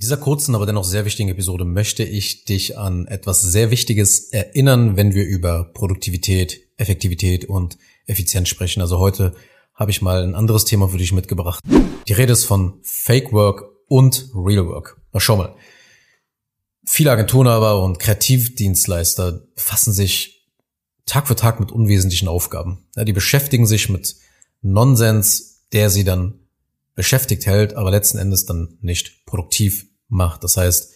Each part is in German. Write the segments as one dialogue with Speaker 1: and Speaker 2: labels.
Speaker 1: Dieser kurzen, aber dennoch sehr wichtigen Episode möchte ich dich an etwas sehr Wichtiges erinnern, wenn wir über Produktivität, Effektivität und Effizienz sprechen. Also heute habe ich mal ein anderes Thema für dich mitgebracht. Die Rede ist von Fake Work und Real Work. Na schau mal. Viele Agenturen aber und Kreativdienstleister befassen sich Tag für Tag mit unwesentlichen Aufgaben. Ja, die beschäftigen sich mit Nonsens, der sie dann beschäftigt hält, aber letzten Endes dann nicht produktiv macht. Das heißt,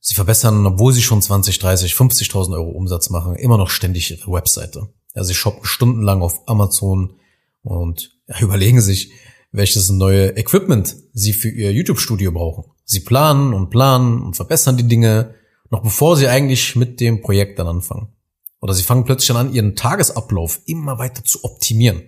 Speaker 1: sie verbessern, obwohl sie schon 20, 30, 50.000 Euro Umsatz machen, immer noch ständig ihre Webseite. Ja, sie shoppen stundenlang auf Amazon und ja, überlegen sich, welches neue Equipment sie für ihr YouTube-Studio brauchen. Sie planen und planen und verbessern die Dinge, noch bevor sie eigentlich mit dem Projekt dann anfangen. Oder sie fangen plötzlich an, ihren Tagesablauf immer weiter zu optimieren.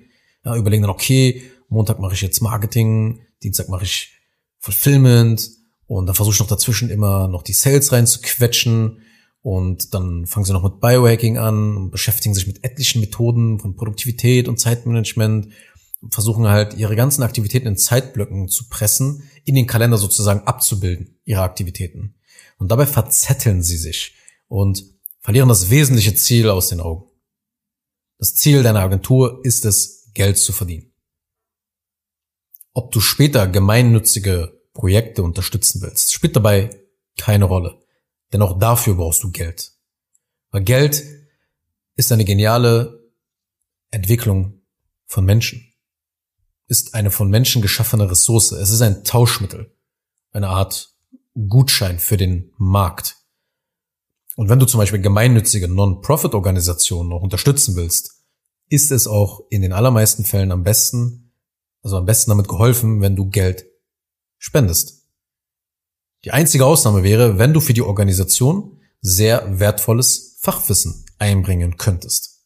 Speaker 1: Ja, überlegen dann, okay, Montag mache ich jetzt Marketing, Dienstag mache ich Fulfillment und dann versuche ich noch dazwischen immer noch die Sales reinzuquetschen und dann fangen sie noch mit Biohacking an und beschäftigen sich mit etlichen Methoden von Produktivität und Zeitmanagement und versuchen halt ihre ganzen Aktivitäten in Zeitblöcken zu pressen, in den Kalender sozusagen abzubilden, ihre Aktivitäten. Und dabei verzetteln sie sich und verlieren das wesentliche Ziel aus den Augen. Das Ziel deiner Agentur ist es, Geld zu verdienen. Ob du später gemeinnützige Projekte unterstützen willst, spielt dabei keine Rolle. Denn auch dafür brauchst du Geld. Weil Geld ist eine geniale Entwicklung von Menschen. Ist eine von Menschen geschaffene Ressource. Es ist ein Tauschmittel. Eine Art Gutschein für den Markt. Und wenn du zum Beispiel gemeinnützige Non-Profit-Organisationen noch unterstützen willst, ist es auch in den allermeisten Fällen am besten, also am besten damit geholfen, wenn du Geld spendest. Die einzige Ausnahme wäre, wenn du für die Organisation sehr wertvolles Fachwissen einbringen könntest.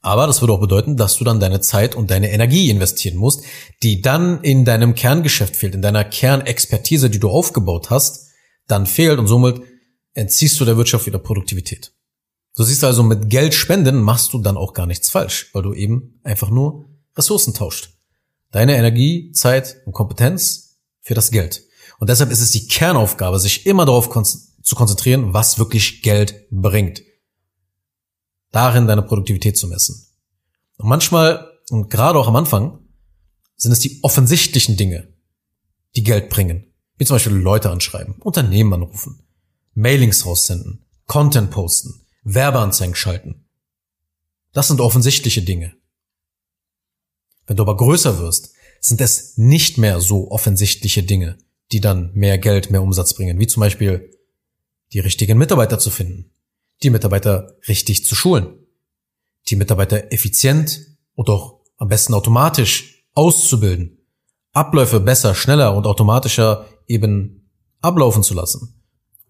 Speaker 1: Aber das würde auch bedeuten, dass du dann deine Zeit und deine Energie investieren musst, die dann in deinem Kerngeschäft fehlt, in deiner Kernexpertise, die du aufgebaut hast, dann fehlt und somit entziehst du der Wirtschaft wieder Produktivität. Du siehst also, mit Geld spenden machst du dann auch gar nichts falsch, weil du eben einfach nur Ressourcen tauscht. Deine Energie, Zeit und Kompetenz für das Geld. Und deshalb ist es die Kernaufgabe, sich immer darauf zu konzentrieren, was wirklich Geld bringt. Darin deine Produktivität zu messen. Und manchmal, und gerade auch am Anfang, sind es die offensichtlichen Dinge, die Geld bringen. Wie zum Beispiel Leute anschreiben, Unternehmen anrufen, Mailings raussenden, Content posten, Werbeanzeigen schalten. Das sind offensichtliche Dinge. Wenn du aber größer wirst, sind es nicht mehr so offensichtliche Dinge, die dann mehr Geld, mehr Umsatz bringen, wie zum Beispiel die richtigen Mitarbeiter zu finden, die Mitarbeiter richtig zu schulen, die Mitarbeiter effizient und auch am besten automatisch auszubilden, Abläufe besser, schneller und automatischer eben ablaufen zu lassen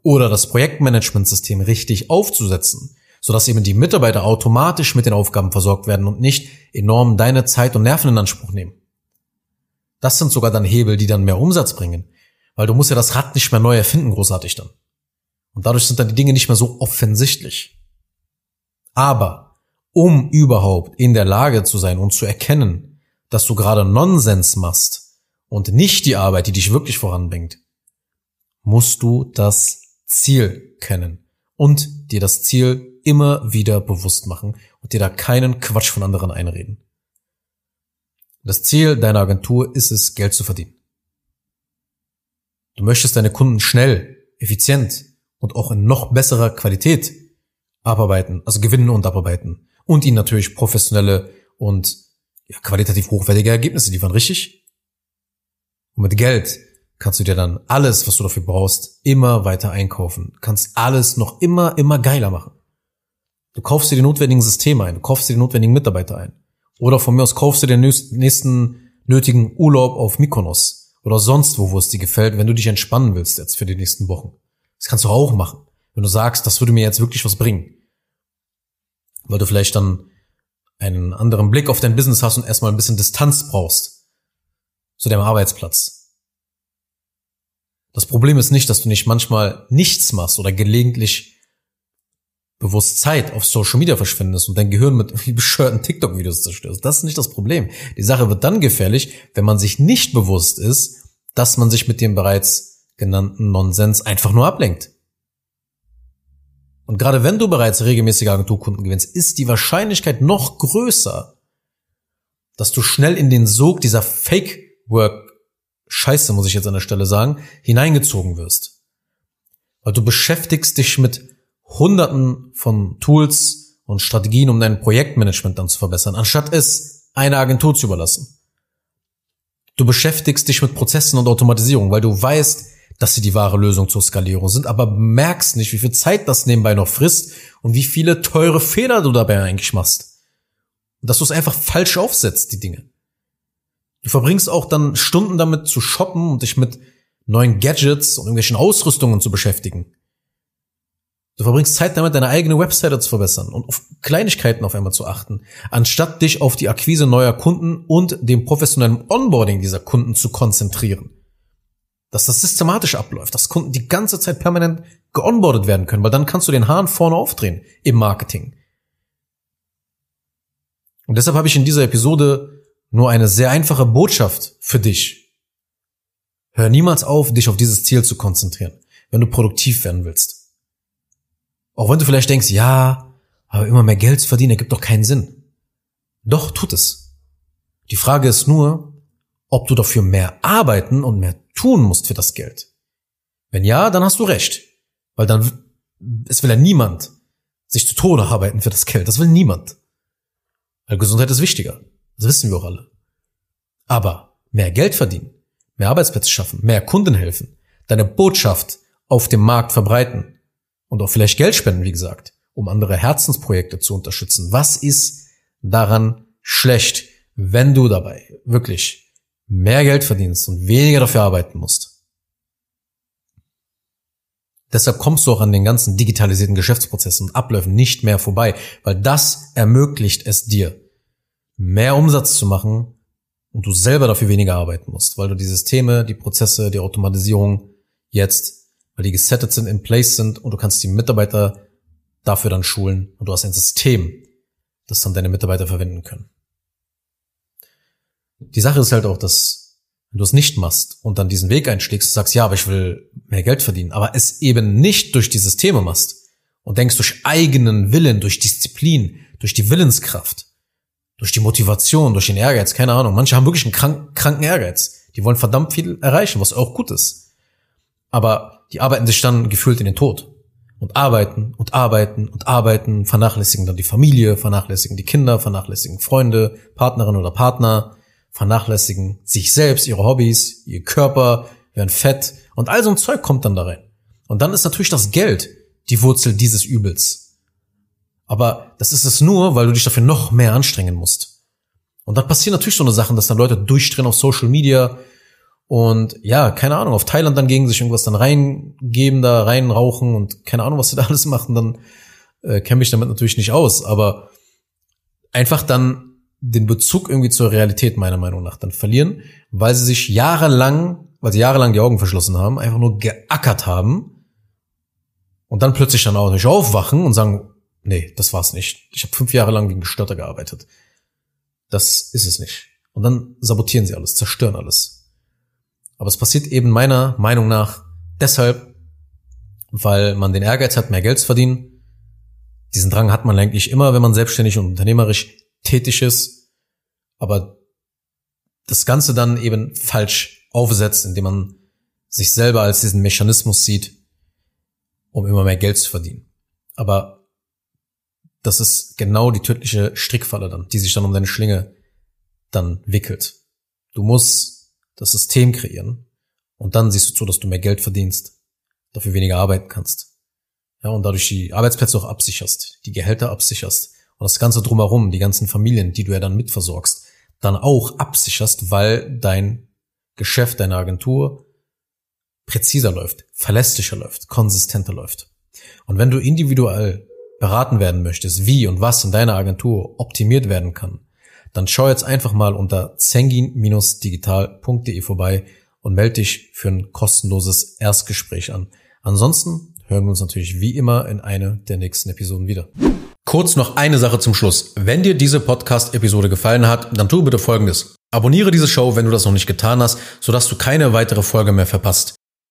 Speaker 1: oder das Projektmanagementsystem richtig aufzusetzen, sodass eben die Mitarbeiter automatisch mit den Aufgaben versorgt werden und nicht enorm deine Zeit und Nerven in Anspruch nehmen. Das sind sogar dann Hebel, die dann mehr Umsatz bringen, weil du musst ja das Rad nicht mehr neu erfinden, großartig dann. Und dadurch sind dann die Dinge nicht mehr so offensichtlich. Aber um überhaupt in der Lage zu sein und zu erkennen, dass du gerade Nonsens machst und nicht die Arbeit, die dich wirklich voranbringt, musst du das Ziel kennen und dir das Ziel immer wieder bewusst machen und dir da keinen Quatsch von anderen einreden. Das Ziel deiner Agentur ist es, Geld zu verdienen. Du möchtest deine Kunden schnell, effizient und auch in noch besserer Qualität abarbeiten, also gewinnen und abarbeiten und ihnen natürlich professionelle und ja, qualitativ hochwertige Ergebnisse liefern, richtig? Und mit Geld kannst du dir dann alles, was du dafür brauchst, immer weiter einkaufen, kannst alles noch immer, immer geiler machen. Du kaufst dir die notwendigen Systeme ein, du kaufst dir die notwendigen Mitarbeiter ein. Oder von mir aus kaufst du den nächsten nötigen Urlaub auf Mykonos oder sonst wo, wo es dir gefällt, wenn du dich entspannen willst jetzt für die nächsten Wochen. Das kannst du auch machen, wenn du sagst, das würde mir jetzt wirklich was bringen. Weil du vielleicht dann einen anderen Blick auf dein Business hast und erstmal ein bisschen Distanz brauchst zu deinem Arbeitsplatz. Das Problem ist nicht, dass du nicht manchmal nichts machst oder gelegentlich bewusst Zeit auf Social Media verschwendest und dein Gehirn mit bescheuerten TikTok-Videos zerstörst. Das ist nicht das Problem. Die Sache wird dann gefährlich, wenn man sich nicht bewusst ist, dass man sich mit dem bereits genannten Nonsens einfach nur ablenkt. Und gerade wenn du bereits regelmäßige Agenturkunden gewinnst, ist die Wahrscheinlichkeit noch größer, dass du schnell in den Sog dieser Fake-Work Scheiße, muss ich jetzt an der Stelle sagen, hineingezogen wirst. Weil du beschäftigst dich mit hunderten von Tools und Strategien, um dein Projektmanagement dann zu verbessern, anstatt es einer Agentur zu überlassen. Du beschäftigst dich mit Prozessen und Automatisierung, weil du weißt, dass sie die wahre Lösung zur Skalierung sind, aber merkst nicht, wie viel Zeit das nebenbei noch frisst und wie viele teure Fehler du dabei eigentlich machst. Und dass du es einfach falsch aufsetzt, die Dinge. Du verbringst auch dann Stunden damit zu shoppen und dich mit neuen Gadgets und irgendwelchen Ausrüstungen zu beschäftigen. Du verbringst Zeit damit, deine eigene Webseite zu verbessern und auf Kleinigkeiten auf einmal zu achten, anstatt dich auf die Akquise neuer Kunden und dem professionellen Onboarding dieser Kunden zu konzentrieren. Dass das systematisch abläuft, dass Kunden die ganze Zeit permanent geonboardet werden können, weil dann kannst du den Hahn vorne aufdrehen im Marketing. Und deshalb habe ich in dieser Episode nur eine sehr einfache Botschaft für dich. Hör niemals auf, dich auf dieses Ziel zu konzentrieren, wenn du produktiv werden willst. Auch wenn du vielleicht denkst, ja, aber immer mehr Geld zu verdienen, ergibt doch keinen Sinn. Doch, tut es. Die Frage ist nur, ob du dafür mehr arbeiten und mehr tun musst für das Geld. Wenn ja, dann hast du recht. Weil dann, es will ja niemand sich zu Tode arbeiten für das Geld. Das will niemand. Weil Gesundheit ist wichtiger. Das wissen wir auch alle. Aber mehr Geld verdienen, mehr Arbeitsplätze schaffen, mehr Kunden helfen, deine Botschaft auf dem Markt verbreiten und auch vielleicht Geld spenden, wie gesagt, um andere Herzensprojekte zu unterstützen. Was ist daran schlecht, wenn du dabei wirklich mehr Geld verdienst und weniger dafür arbeiten musst? Deshalb kommst du auch an den ganzen digitalisierten Geschäftsprozessen und Abläufen nicht mehr vorbei, weil das ermöglicht es dir, mehr Umsatz zu machen und du selber dafür weniger arbeiten musst, weil du die Systeme, die Prozesse, die Automatisierung jetzt, weil die gesettet sind, in place sind und du kannst die Mitarbeiter dafür dann schulen und du hast ein System, das dann deine Mitarbeiter verwenden können. Die Sache ist halt auch, dass wenn du es nicht machst und dann diesen Weg einschlägst, sagst, ja, aber ich will mehr Geld verdienen, aber es eben nicht durch die Systeme machst und denkst durch eigenen Willen, durch Disziplin, durch die Willenskraft, durch die Motivation, durch den Ehrgeiz, keine Ahnung. Manche haben wirklich einen krank, kranken Ehrgeiz. Die wollen verdammt viel erreichen, was auch gut ist. Aber die arbeiten sich dann gefühlt in den Tod. Und arbeiten und arbeiten und arbeiten, vernachlässigen dann die Familie, vernachlässigen die Kinder, vernachlässigen Freunde, Partnerin oder Partner, vernachlässigen sich selbst, ihre Hobbys, ihr Körper, werden fett und all so ein Zeug kommt dann da rein. Und dann ist natürlich das Geld die Wurzel dieses Übels. Aber das ist es nur, weil du dich dafür noch mehr anstrengen musst. Und dann passieren natürlich so eine Sachen, dass dann Leute durchdrehen auf Social Media und ja, keine Ahnung, auf Thailand dann gegen sich irgendwas dann reingeben, da reinrauchen und keine Ahnung, was sie da alles machen, dann äh, kenne mich damit natürlich nicht aus. Aber einfach dann den Bezug irgendwie zur Realität meiner Meinung nach dann verlieren, weil sie sich jahrelang, weil sie jahrelang die Augen verschlossen haben, einfach nur geackert haben und dann plötzlich dann auch nicht aufwachen und sagen, nee, das war's nicht. Ich habe fünf Jahre lang wie ein Gestörter gearbeitet. Das ist es nicht. Und dann sabotieren sie alles, zerstören alles. Aber es passiert eben meiner Meinung nach deshalb, weil man den Ehrgeiz hat, mehr Geld zu verdienen. Diesen Drang hat man eigentlich immer, wenn man selbstständig und unternehmerisch tätig ist. Aber das Ganze dann eben falsch aufsetzt, indem man sich selber als diesen Mechanismus sieht, um immer mehr Geld zu verdienen. Aber das ist genau die tödliche Strickfalle dann, die sich dann um deine Schlinge dann wickelt. Du musst das System kreieren und dann siehst du zu, dass du mehr Geld verdienst, dafür weniger arbeiten kannst. Ja, und dadurch die Arbeitsplätze auch absicherst, die Gehälter absicherst und das Ganze drumherum, die ganzen Familien, die du ja dann mitversorgst, dann auch absicherst, weil dein Geschäft, deine Agentur präziser läuft, verlässlicher läuft, konsistenter läuft. Und wenn du individuell beraten werden möchtest, wie und was in deiner Agentur optimiert werden kann, dann schau jetzt einfach mal unter zengin-digital.de vorbei und melde dich für ein kostenloses Erstgespräch an. Ansonsten hören wir uns natürlich wie immer in einer der nächsten Episoden wieder. Kurz noch eine Sache zum Schluss. Wenn dir diese Podcast-Episode gefallen hat, dann tu bitte Folgendes. Abonniere diese Show, wenn du das noch nicht getan hast, sodass du keine weitere Folge mehr verpasst.